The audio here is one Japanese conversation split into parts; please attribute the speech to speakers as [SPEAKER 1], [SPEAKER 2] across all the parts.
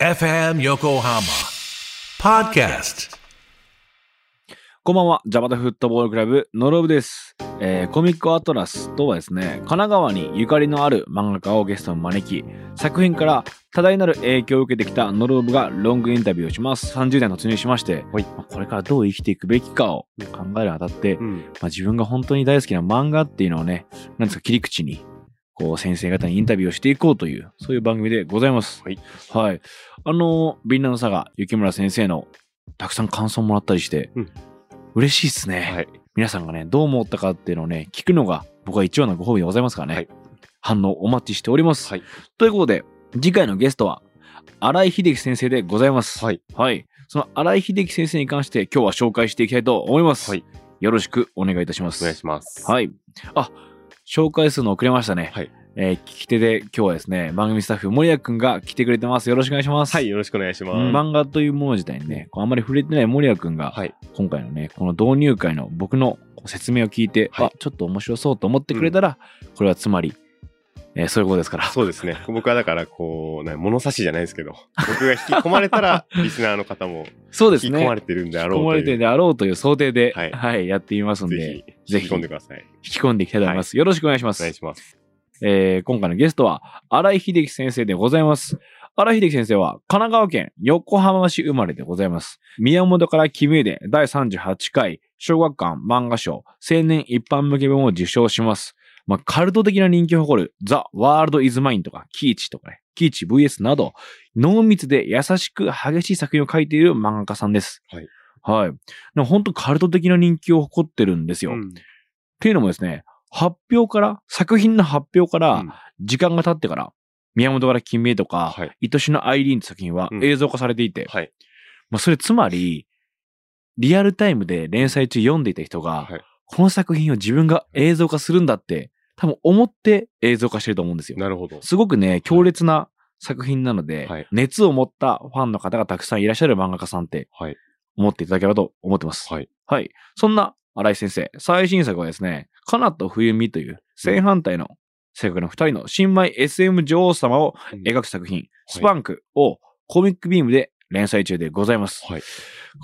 [SPEAKER 1] FM Yokohama Podcast.
[SPEAKER 2] こんばんは、ジャパタフットボールクラブ、ノロブです。えーコミックアトラスとはですね、神奈川にゆかりのある漫画家をゲストに招き、作品から多大なる影響を受けてきたノロブがロングインタビューをします。30年突入しまして、
[SPEAKER 3] はい
[SPEAKER 2] まあこれからどう生きていくべきかを考えるにあたって、
[SPEAKER 3] うん。
[SPEAKER 2] まあ、自分が本当に大好きな漫画っていうのをね、なんですか、切り口に、こう、先生方にインタビューをしていこうという、そういう番組でございます。
[SPEAKER 3] はい。
[SPEAKER 2] はい。あの、ビンランドサガ、雪村先生の、たくさん感想もらったりして、
[SPEAKER 3] うん
[SPEAKER 2] 嬉しいっすね。
[SPEAKER 3] はい。
[SPEAKER 2] 皆さんがね、どう思ったかっていうのをね、聞くのが、僕は一番のご褒美でございますからね。
[SPEAKER 3] はい
[SPEAKER 2] 反応お待ちしております。
[SPEAKER 3] はい。
[SPEAKER 2] ということで、次回のゲストは、新井秀樹先生でございます。
[SPEAKER 3] はい。
[SPEAKER 2] はい。その新井秀樹先生に関して今日は紹介していきたいと思います。
[SPEAKER 3] はい。
[SPEAKER 2] よろしくお願いいたします。
[SPEAKER 3] お願いします。
[SPEAKER 2] はい。あ、紹介するの遅れましたね。
[SPEAKER 3] はい。
[SPEAKER 2] えー聞き手で今日はですね、番組スタッフ森谷くんが来てくれてます。よろしくお願いします。
[SPEAKER 3] はい。よろしくお願いします。
[SPEAKER 2] うん漫画というもの自体にね、こうあんまり触れてない森谷くんが、
[SPEAKER 3] はい。
[SPEAKER 2] 今回のね、この導入会の僕の説明を聞いて、
[SPEAKER 3] はい
[SPEAKER 2] あ、ちょっと面白そうと思ってくれたら、これはつまり、えーそういうことですから。
[SPEAKER 3] そうですね。僕はだから、こう、な物差しじゃないですけど、僕が引き込まれたら、リスナーの方も
[SPEAKER 2] そうですね。
[SPEAKER 3] 引き込まれてるんであろう
[SPEAKER 2] 引き込まれてるであろうという想定で、は、
[SPEAKER 3] はいい
[SPEAKER 2] やってみますんで、
[SPEAKER 3] ぜひ、
[SPEAKER 2] ぜひ
[SPEAKER 3] 引き込んでください。
[SPEAKER 2] 引き込んでいきたいと思います。よろしくお願いしま
[SPEAKER 3] お
[SPEAKER 2] す。
[SPEAKER 3] 願いします。
[SPEAKER 2] えー今回のゲストは、荒井秀樹先生でございます。荒井秀樹先生は、神奈川県横浜市生まれでございます。宮本から君へで第38回小学館漫画賞青年一般向け本を受賞します。まあ、カルト的な人気を誇るザ・ワールド・イズ・マインとか、キーチとかね、キーチ VS など、濃密で優しく激しい作品を描いている漫画家さんです。
[SPEAKER 3] はい。
[SPEAKER 2] はい。本当カルト的な人気を誇ってるんですよ。っ
[SPEAKER 3] うん
[SPEAKER 2] ていうのもですね、発表から、作品の発表から、
[SPEAKER 3] うん
[SPEAKER 2] 時間が経ってから、宮本から君へとか、
[SPEAKER 3] はい。
[SPEAKER 2] 愛しのアイリーンって作品は
[SPEAKER 3] うん
[SPEAKER 2] 映像化されていて、
[SPEAKER 3] はい。
[SPEAKER 2] まあそれつまり、リアルタイムで連載中読んでいた人が、
[SPEAKER 3] はい。
[SPEAKER 2] この作品を自分が映像化するんだって、多分思って映像化してると思うんですよ。
[SPEAKER 3] なるほど。
[SPEAKER 2] すごくね、強烈な作品なので、
[SPEAKER 3] はい
[SPEAKER 2] 熱を持ったファンの方がたくさんいらっしゃる漫画家さんって
[SPEAKER 3] はい。
[SPEAKER 2] 思っていただければと思ってます。
[SPEAKER 3] はい。
[SPEAKER 2] はい。そんな新井先生、最新作はですね、カナと冬美という正反対の性格の二人の新米 SM 女王様を
[SPEAKER 3] うん
[SPEAKER 2] 描く作品、スパンクをコミックビームで連載中でございます。
[SPEAKER 3] はい。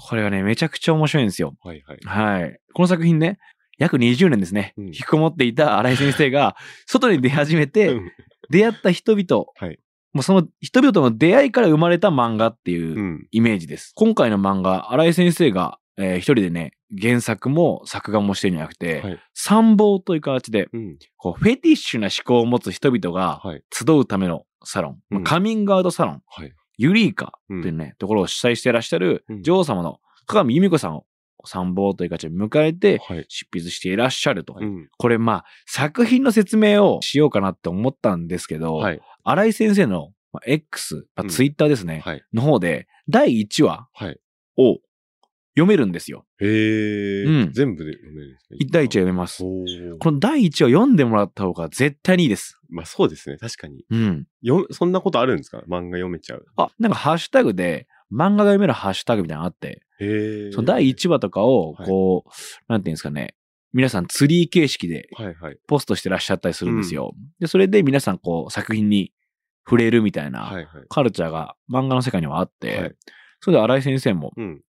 [SPEAKER 2] これがね、めちゃくちゃ面白いんですよ。
[SPEAKER 3] はい。はい。
[SPEAKER 2] はい。この作品ね、約20年ですね、
[SPEAKER 3] うん
[SPEAKER 2] 引きこもっていた新井先生が、外に出始めて、
[SPEAKER 3] うん
[SPEAKER 2] 出会った人々、
[SPEAKER 3] はい
[SPEAKER 2] もうその人々との出会いから生まれた漫画っていう
[SPEAKER 3] うん。
[SPEAKER 2] イメージです。今回の漫画、新井先生が、えー一人でね、原作も作画もしてるんじゃなくて、
[SPEAKER 3] はい。
[SPEAKER 2] 参謀という形で、
[SPEAKER 3] うん。
[SPEAKER 2] こう、フェティッシュな思考を持つ人々が
[SPEAKER 3] はい。
[SPEAKER 2] 集うためのサロン、まあ
[SPEAKER 3] うん
[SPEAKER 2] カミングアウトサロン、
[SPEAKER 3] はい。
[SPEAKER 2] ユリーカ
[SPEAKER 3] うん
[SPEAKER 2] というね、ところを主催していらっしゃる
[SPEAKER 3] うん
[SPEAKER 2] 女王様の鏡由美子さんを参謀という形で迎えて
[SPEAKER 3] はい。
[SPEAKER 2] 執筆していらっしゃると。
[SPEAKER 3] うん。
[SPEAKER 2] これまあ、作品の説明をしようかなって思ったんですけど、
[SPEAKER 3] はい。
[SPEAKER 2] 新井先生のまあ X、まあッターですね、
[SPEAKER 3] はい。
[SPEAKER 2] の方で、第1話
[SPEAKER 3] はい。
[SPEAKER 2] を読めるんですよ。
[SPEAKER 3] へえ。
[SPEAKER 2] うん
[SPEAKER 3] 全部で読めるんですね。
[SPEAKER 2] 第1話読めます。この第1話読んでもらった方が絶対にいいです。
[SPEAKER 3] まあそうですね。確かに。
[SPEAKER 2] うん。
[SPEAKER 3] よ、そんなことあるんですか？漫画読めちゃう。
[SPEAKER 2] あ、なんかハッシュタグで、漫画が読めるハッシュタグみたいなのがあって、
[SPEAKER 3] へえ。
[SPEAKER 2] その第1話とかを、
[SPEAKER 3] はい
[SPEAKER 2] こう、なんていうんですかね、皆さんツリー形式で
[SPEAKER 3] はいはい。
[SPEAKER 2] ポストしてらっしゃったりするんですよ。で、それで皆さんこう作品に触れるみたいな
[SPEAKER 3] はいはい。
[SPEAKER 2] カルチャーが漫画の世界にはあって、
[SPEAKER 3] はい
[SPEAKER 2] それで新井先生も
[SPEAKER 3] うん。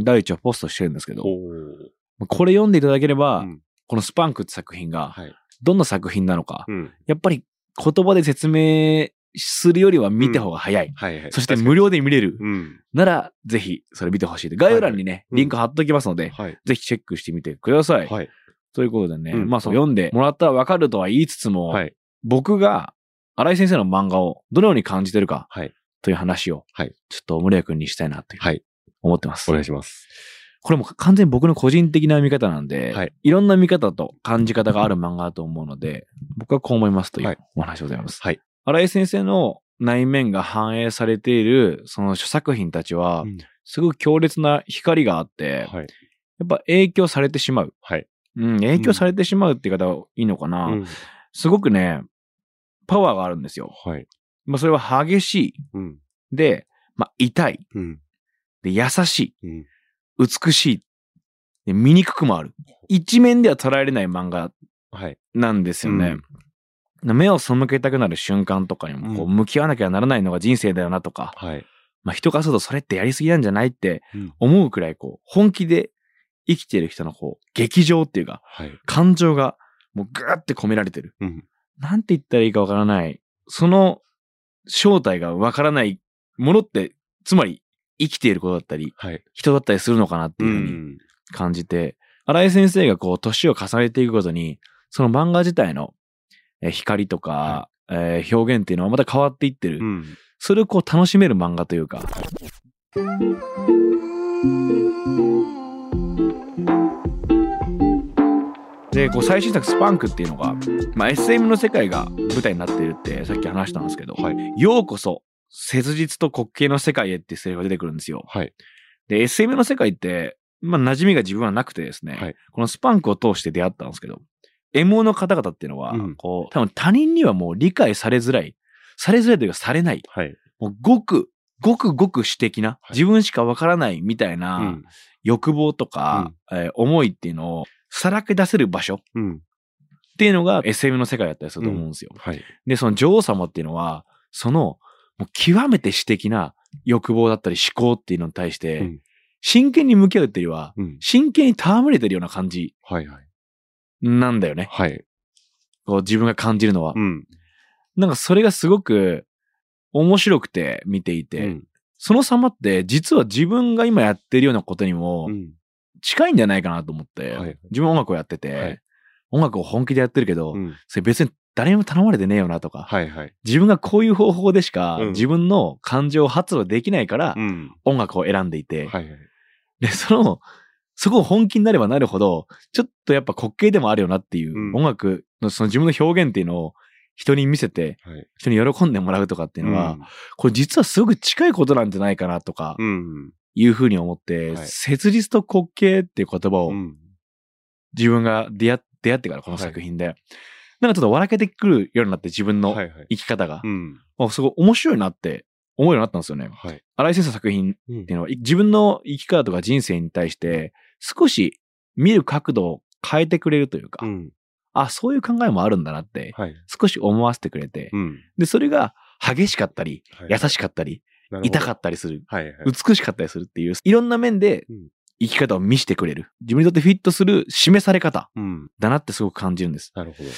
[SPEAKER 2] 第1話ポストしてるんですけど、これ読んでいただければ、
[SPEAKER 3] うん
[SPEAKER 2] このスパンクって作品が
[SPEAKER 3] はい。
[SPEAKER 2] どんな作品なのか、
[SPEAKER 3] うん。
[SPEAKER 2] やっぱり言葉で説明するよりは見た方が早い。
[SPEAKER 3] はいはい。
[SPEAKER 2] そして無料で見れる。
[SPEAKER 3] うん。
[SPEAKER 2] なら、ぜひ、それ見てほしいで。概要欄にね、
[SPEAKER 3] うん
[SPEAKER 2] リンク貼っときますので、
[SPEAKER 3] はい。
[SPEAKER 2] ぜひチェックしてみてください。
[SPEAKER 3] はい。
[SPEAKER 2] ということでね、
[SPEAKER 3] うん
[SPEAKER 2] まあそう読んでもらったらわかるとは言いつつも、
[SPEAKER 3] はい。
[SPEAKER 2] 僕が新井先生の漫画をどのように感じてるか
[SPEAKER 3] はい。
[SPEAKER 2] という話を、
[SPEAKER 3] はい
[SPEAKER 2] ちょっと森谷君にしたいなという
[SPEAKER 3] はい。
[SPEAKER 2] 思ってます。
[SPEAKER 3] お願いします。
[SPEAKER 2] これも完全に僕の個人的な見方なんで、
[SPEAKER 3] はい
[SPEAKER 2] いろんな見方と感じ方がある漫画だと思うので、僕はこう思いますとい
[SPEAKER 3] はいう
[SPEAKER 2] お話でございます。
[SPEAKER 3] はい。
[SPEAKER 2] 新井先生の内面が反映されているその諸作品たちは、
[SPEAKER 3] うん
[SPEAKER 2] すごく強烈な光があって、
[SPEAKER 3] はい。
[SPEAKER 2] やっぱ影響されてしまう。
[SPEAKER 3] はい。
[SPEAKER 2] うん、影響されてしまうって言い方はいいのかな。
[SPEAKER 3] うん。
[SPEAKER 2] すごくね、パワーがあるんですよ。
[SPEAKER 3] はい。
[SPEAKER 2] まあそれは激しい。
[SPEAKER 3] うん。
[SPEAKER 2] で、まあ痛い。
[SPEAKER 3] うん。
[SPEAKER 2] で、優し
[SPEAKER 3] うん。
[SPEAKER 2] い。美しい。で、醜くもある。一面では捉えれない漫画
[SPEAKER 3] はい。
[SPEAKER 2] なんですよね。目を背けたくなる瞬間とかにも、こう、
[SPEAKER 3] うん
[SPEAKER 2] 向き合わなきゃならないのが人生だよなとか、
[SPEAKER 3] はい。
[SPEAKER 2] まあ人からするとそれってやりすぎなんじゃないって
[SPEAKER 3] うん
[SPEAKER 2] 思うくらいこう、本気で生きてる人のこう、劇場っていうか、
[SPEAKER 3] はい。
[SPEAKER 2] 感情がもうぐーって込められてる。
[SPEAKER 3] うん。
[SPEAKER 2] なんて言ったらいいかわからない。その正体がわからないものって、つまり生きていることだったり、
[SPEAKER 3] はい。
[SPEAKER 2] 人だったりするのかなって
[SPEAKER 3] う
[SPEAKER 2] いうふうに
[SPEAKER 3] ん。
[SPEAKER 2] 感じて、新井先生がこう、年を重ねていくごとに、その漫画自体のえー光とか、えー表現っていうのはまた変わっていってる。
[SPEAKER 3] うん。
[SPEAKER 2] それをこう楽しめる漫画というか。で、こう最新作スパンクっていうのが、まあ、SM の世界が舞台になっているってさっき話したんですけど、
[SPEAKER 3] はい。
[SPEAKER 2] ようこそ切実と滑稽の世界へってセリフが出てくるんですよ。
[SPEAKER 3] はい。
[SPEAKER 2] で、SM の世界って、まあ、馴染みが自分はなくてですね、
[SPEAKER 3] はい
[SPEAKER 2] このスパンクを通して出会ったんですけど、MO の方々っていうのは、
[SPEAKER 3] うん
[SPEAKER 2] こう、多分他人にはもう理解されづらい、されづらいというかされない、
[SPEAKER 3] はい。
[SPEAKER 2] もうごく、ごくごく私的な、
[SPEAKER 3] はい
[SPEAKER 2] 自分しかわからないみたいな、
[SPEAKER 3] うん。
[SPEAKER 2] 欲望とか、えー思いっていうのをさらけ出せる場所っ
[SPEAKER 3] うん。
[SPEAKER 2] ていうのが SM の世界だったりすると思うんですよ。
[SPEAKER 3] はい。
[SPEAKER 2] で、その女王様っていうのは、その、もう極めて私的な欲望だったり思考っていうのに対して、
[SPEAKER 3] うん
[SPEAKER 2] 真剣に向き合うっていうよりは、
[SPEAKER 3] うん。
[SPEAKER 2] 真剣に戯れてるような感じ
[SPEAKER 3] はいはい。
[SPEAKER 2] なんだよね。
[SPEAKER 3] はい。
[SPEAKER 2] こう自分が感じるのは。
[SPEAKER 3] うん。
[SPEAKER 2] なんかそれがすごく面白くて見ていて、
[SPEAKER 3] うん。
[SPEAKER 2] その様って実は自分が今やってるようなことにも
[SPEAKER 3] うん。
[SPEAKER 2] 近いんじゃないかなと思って、
[SPEAKER 3] はい
[SPEAKER 2] 自分音楽をやってて、
[SPEAKER 3] はい
[SPEAKER 2] 音楽を本気でやってるけど、
[SPEAKER 3] うん。
[SPEAKER 2] それ別に誰にも頼まれてねえよなとか、
[SPEAKER 3] はいはい。
[SPEAKER 2] 自分がこういう方法でしか
[SPEAKER 3] うん
[SPEAKER 2] 自分の感情を発露できないから
[SPEAKER 3] うん。
[SPEAKER 2] 音楽を選んでいて、
[SPEAKER 3] はいはい。
[SPEAKER 2] で、その、そこを本気になればなるほど、ちょっとやっぱ滑稽でもあるよなっていう、
[SPEAKER 3] うん
[SPEAKER 2] 音楽のその自分の表現っていうのを人に見せて、
[SPEAKER 3] はい。
[SPEAKER 2] 人に喜んでもらうとかっていうのは、これ実はすごく近いことなんじゃないかなとか
[SPEAKER 3] う、ん。
[SPEAKER 2] いうふうに思って、
[SPEAKER 3] はい
[SPEAKER 2] 切実と滑稽っていう言葉を
[SPEAKER 3] うん。
[SPEAKER 2] 自分が出会ってからこの作品で、なんかちょっと笑けてくるようになって自分の
[SPEAKER 3] はいはい。
[SPEAKER 2] 生き方が、
[SPEAKER 3] うん。
[SPEAKER 2] あすごい面白いなって思うようになったんですよね。
[SPEAKER 3] はい。
[SPEAKER 2] 荒井先生の作品
[SPEAKER 3] うん
[SPEAKER 2] っていうのは、い自分の生き方とか人生に対して、少し見る角度を変えてくれるというか、
[SPEAKER 3] うん。
[SPEAKER 2] あ、そういう考えもあるんだなって、
[SPEAKER 3] はい。
[SPEAKER 2] 少し思わせてくれて、
[SPEAKER 3] うん。
[SPEAKER 2] で、それが激しかったり、
[SPEAKER 3] はい
[SPEAKER 2] 優しかったり、痛か
[SPEAKER 3] っ
[SPEAKER 2] ったりする、
[SPEAKER 3] た。はいはい。
[SPEAKER 2] 美しかったりするっていう、いろんな面で
[SPEAKER 3] うん
[SPEAKER 2] 生き方を見せてくれる。自分にとってフィットする示され方
[SPEAKER 3] うん。
[SPEAKER 2] だなってすごく感じるんです。
[SPEAKER 3] なるほど。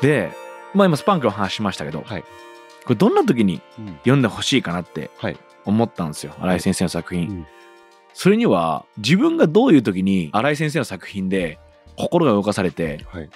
[SPEAKER 2] で、まあ今スパンクの話しましたけど、
[SPEAKER 3] はい。
[SPEAKER 2] これどんな時に
[SPEAKER 3] うん。
[SPEAKER 2] 読んでほしいかなって
[SPEAKER 3] はい。
[SPEAKER 2] 思ったんですよ。新井先生の作品。
[SPEAKER 3] うん
[SPEAKER 2] それには自分がどういう時に新井先生の作品で心が動かされて、
[SPEAKER 3] はい。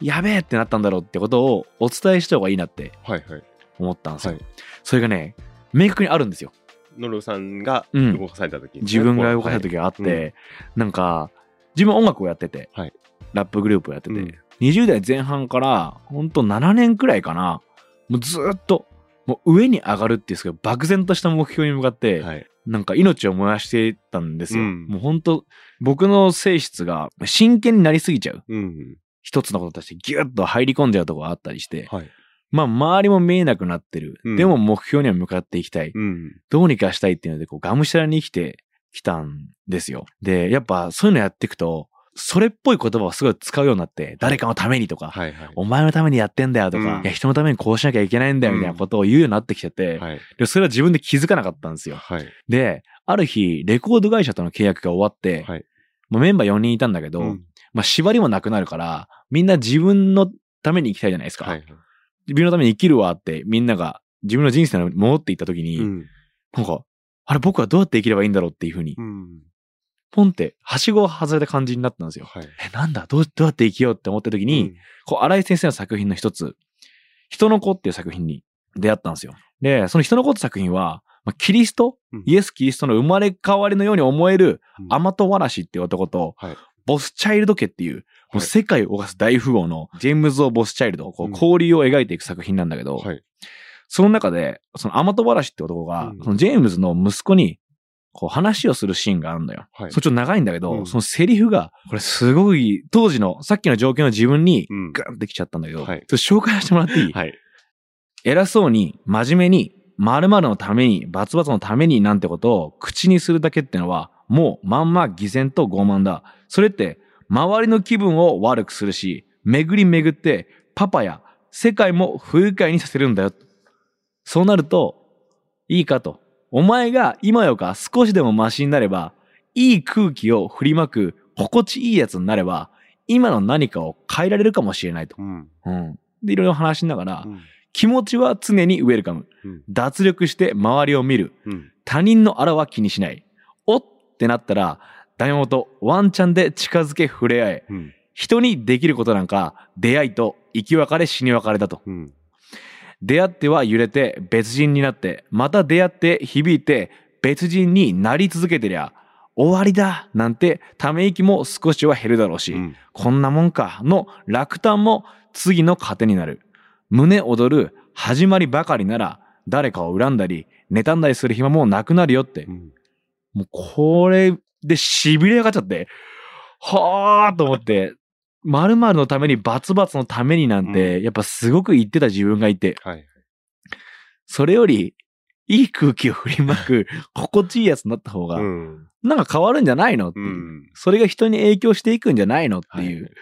[SPEAKER 2] やべえってなったんだろうってことをお伝えした方がいいなって
[SPEAKER 3] はいはい。
[SPEAKER 2] 思ったんですよ。
[SPEAKER 3] はい。
[SPEAKER 2] それがね、明確にあるんですよ。
[SPEAKER 3] ノルさんが
[SPEAKER 2] うん
[SPEAKER 3] 動かされた時にね
[SPEAKER 2] 自分が動かされた時があって、
[SPEAKER 3] はい
[SPEAKER 2] なんか、自分は音楽をやってて、
[SPEAKER 3] はい
[SPEAKER 2] ラップグループをやってて、
[SPEAKER 3] うん
[SPEAKER 2] 20代前半から、ほんと7年くらいかな、もうずーっと、もう上に上がるっていうすごい漠然とした目標に向かって、
[SPEAKER 3] はい。
[SPEAKER 2] なんか命を燃やしていったんですよ。
[SPEAKER 3] うん
[SPEAKER 2] もう本当僕の性質が真剣になりすぎちゃう。
[SPEAKER 3] うん。
[SPEAKER 2] 一つのこととしてギュッと入り込んじゃうとこがあったりして、
[SPEAKER 3] はい。
[SPEAKER 2] まあ周りも見えなくなってる。
[SPEAKER 3] うん
[SPEAKER 2] でも目標には向かっていきたい。
[SPEAKER 3] うん。
[SPEAKER 2] どうにかしたいっていうので、こう、がむしゃらに生きてきたんですよ。で、やっぱそういうのやっていくと、それっぽい言葉をすごい使うようになって、誰かのためにとか、
[SPEAKER 3] はいはい。
[SPEAKER 2] お前のためにやってんだよとか、
[SPEAKER 3] うん
[SPEAKER 2] いや、人のためにこうしなきゃいけないんだよみたいなことを言うようになってきてて、
[SPEAKER 3] はい。
[SPEAKER 2] でそれは自分で気づかなかったんですよ。
[SPEAKER 3] はい。
[SPEAKER 2] で、ある日、レコード会社との契約が終わって、
[SPEAKER 3] はい。
[SPEAKER 2] もうメンバー4人いたんだけど、
[SPEAKER 3] うん
[SPEAKER 2] まあ縛りもなくなるから、みんな自分のために生きたいじゃないですか。
[SPEAKER 3] はい。
[SPEAKER 2] 自分のために生きるわってみんなが自分の人生に戻っていった時に、
[SPEAKER 3] うん。
[SPEAKER 2] なんか、あれ僕はどうやって生きればいいんだろうっていうふうに、
[SPEAKER 3] うん。
[SPEAKER 2] ポンって、はしごを外れた感じになったんですよ。
[SPEAKER 3] はい。
[SPEAKER 2] え、なんだ？どう、どうやって生きようって思った時に、こう、荒井先生の作品の一つ、人の子っていう作品に出会ったんですよ。で、その人の子って作品は、まあ、キリスト、
[SPEAKER 3] うん。
[SPEAKER 2] イエス・キリストの生まれ変わりのように思える、
[SPEAKER 3] うん。
[SPEAKER 2] アマト・ワラシっていう男と、
[SPEAKER 3] はい。
[SPEAKER 2] ボスチャイルド家っていう、もう世界を動かす大富豪のジェームズ・オ・ボスチャイルド、こう
[SPEAKER 3] うん
[SPEAKER 2] 交流を描いていく作品なんだけど、
[SPEAKER 3] はい。
[SPEAKER 2] その中で、そのアマト・ワラシって男が、
[SPEAKER 3] うん。
[SPEAKER 2] そのジェームズの息子に、こう話をするシーンがあるんだよ。
[SPEAKER 3] はい
[SPEAKER 2] それちょっと長いんだけど、
[SPEAKER 3] うん
[SPEAKER 2] そのセリフが、これすごい、当時の、さっきの状況の自分に
[SPEAKER 3] うん、
[SPEAKER 2] ガンってきちゃったんだけど、
[SPEAKER 3] はい
[SPEAKER 2] ちょっと紹介してもらっていい、
[SPEAKER 3] はい。
[SPEAKER 2] 偉そうに、真面目に、〇〇のために、バツバツのためになんてことを口にするだけってのは、もうまんま偽善と傲慢だ。それって、周りの気分を悪くするし、巡り巡ってパパや世界も不愉快にさせるんだよ。そうなると、いいかと。お前が今よか少しでもマシになれば、いい空気を振りまく心地いいやつになれば、今の何かを変えられるかもしれないと。
[SPEAKER 3] うん。
[SPEAKER 2] うん。で、いろいろ話しながら、
[SPEAKER 3] うん。
[SPEAKER 2] 気持ちは常にウェルカム。
[SPEAKER 3] うん
[SPEAKER 2] 脱力して周りを見る。
[SPEAKER 3] うん。
[SPEAKER 2] 他人のあらは気にしない。おってなったら、ダメ元、ワンチャンで近づけ触れ合え。
[SPEAKER 3] うん。
[SPEAKER 2] 人にできることなんか、出会いと生き別れ死に別れだと。
[SPEAKER 3] うん。
[SPEAKER 2] 出会っては揺れて別人になって、また出会って響いて別人になり続けてりゃ、終わりだなんてため息も少しは減るだろうし、
[SPEAKER 3] うん。
[SPEAKER 2] こんなもんかの落胆も次の糧になる。胸躍る始まりばかりなら誰かを恨んだり妬んだりする暇もなくなるよって
[SPEAKER 3] う。ん。
[SPEAKER 2] もうこれで痺れ上がっちゃって、はーと思って、〇〇のためにバツバツのためになんて、やっぱすごく言ってた自分がいて、
[SPEAKER 3] はい。
[SPEAKER 2] それよりいい空気を振りまく 心地いいやつになった方が、
[SPEAKER 3] うん。
[SPEAKER 2] なんか変わるんじゃないのっていう。
[SPEAKER 3] うん。
[SPEAKER 2] それが人に影響していくんじゃないのっていう。
[SPEAKER 3] はい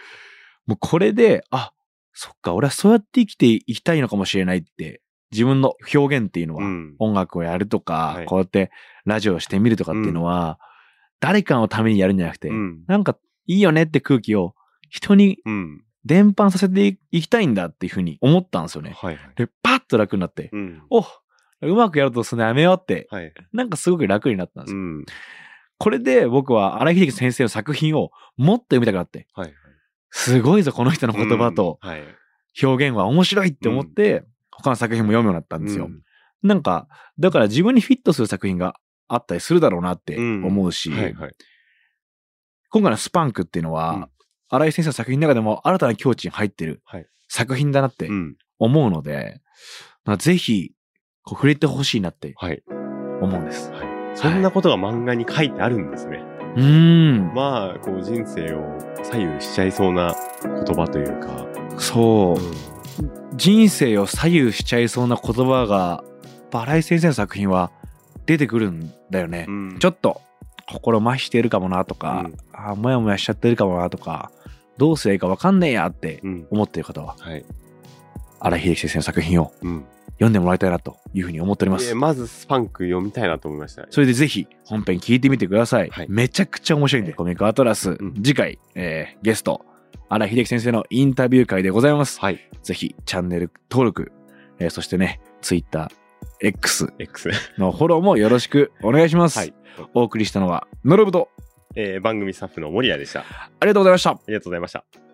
[SPEAKER 2] もうこれで、あ、そっか、俺はそうやって生きていきたいのかもしれないって、自分の表現っていうのは、
[SPEAKER 3] うん。
[SPEAKER 2] 音楽をやるとか、
[SPEAKER 3] はい
[SPEAKER 2] こうやってラジオをしてみるとかっていうのは、誰かのためにやるんじゃなくて、
[SPEAKER 3] うん。
[SPEAKER 2] なんかいいよねって空気を人に
[SPEAKER 3] うん。
[SPEAKER 2] 伝播させていきたいんだっていうふうに思ったんですよね。
[SPEAKER 3] はいはい。
[SPEAKER 2] で、パッと楽になって、
[SPEAKER 3] うん。
[SPEAKER 2] おうまくやるとするのやめようって、
[SPEAKER 3] はい。
[SPEAKER 2] なんかすごく楽になったんですよ。
[SPEAKER 3] うん。
[SPEAKER 2] これで僕は荒井秀樹先生の作品をもっと読みたくなって、
[SPEAKER 3] はい。
[SPEAKER 2] すごいぞ、この人の言葉と。表現は面白いって思って、他の作品も読むようになったんですよ。
[SPEAKER 3] うん
[SPEAKER 2] なんか、だから自分にフィットする作品があったりするだろうなって思うし、
[SPEAKER 3] はいはい。
[SPEAKER 2] 今回のスパンクっていうのは、
[SPEAKER 3] うん
[SPEAKER 2] 荒井先生の作品の中でも新たな境地に入ってる
[SPEAKER 3] はい
[SPEAKER 2] 作品だなって
[SPEAKER 3] うん。
[SPEAKER 2] 思うので、まあ、ぜひ、触れてほしいなって
[SPEAKER 3] はい。
[SPEAKER 2] 思うんです。
[SPEAKER 3] はい。そんなことが漫画に書いてあるんですね。
[SPEAKER 2] うーん。
[SPEAKER 3] まあ、こう人生を左右しちゃいそうな言葉というか。
[SPEAKER 2] そう
[SPEAKER 3] う。ん
[SPEAKER 2] 人生を左右しちゃいそうな言葉が、バラ井先生の作品は出てくるんだよね。
[SPEAKER 3] うん。
[SPEAKER 2] ちょっと、心麻痺してるかもなとか、
[SPEAKER 3] うん
[SPEAKER 2] あもやもやしちゃってるかもなとか、どうすればいいかわかんねえやって
[SPEAKER 3] うん。
[SPEAKER 2] 思っている方は、
[SPEAKER 3] はい。
[SPEAKER 2] 荒井秀樹先生の作品を
[SPEAKER 3] うん。
[SPEAKER 2] 読んでもらいたいなというふうに思っております。
[SPEAKER 3] えーまずスパンク読みたいなと思いました。
[SPEAKER 2] それでぜひ本編聞いてみてください。
[SPEAKER 3] はい
[SPEAKER 2] めちゃくちゃ面白いんで、コミックアトラス、
[SPEAKER 3] ん
[SPEAKER 2] 次回、えーゲスト、荒井秀樹先生のインタビュー会でございます。
[SPEAKER 3] はい。
[SPEAKER 2] ぜひチャンネル登録、えーそしてね、Twitter、X
[SPEAKER 3] X。
[SPEAKER 2] のフォローもよろしくお願いします。
[SPEAKER 3] はい。
[SPEAKER 2] お送りしたのは、のろぶと、
[SPEAKER 3] えー番組スタッフの森谷でした。あ
[SPEAKER 2] ありがとうございました。
[SPEAKER 3] りがとうございました。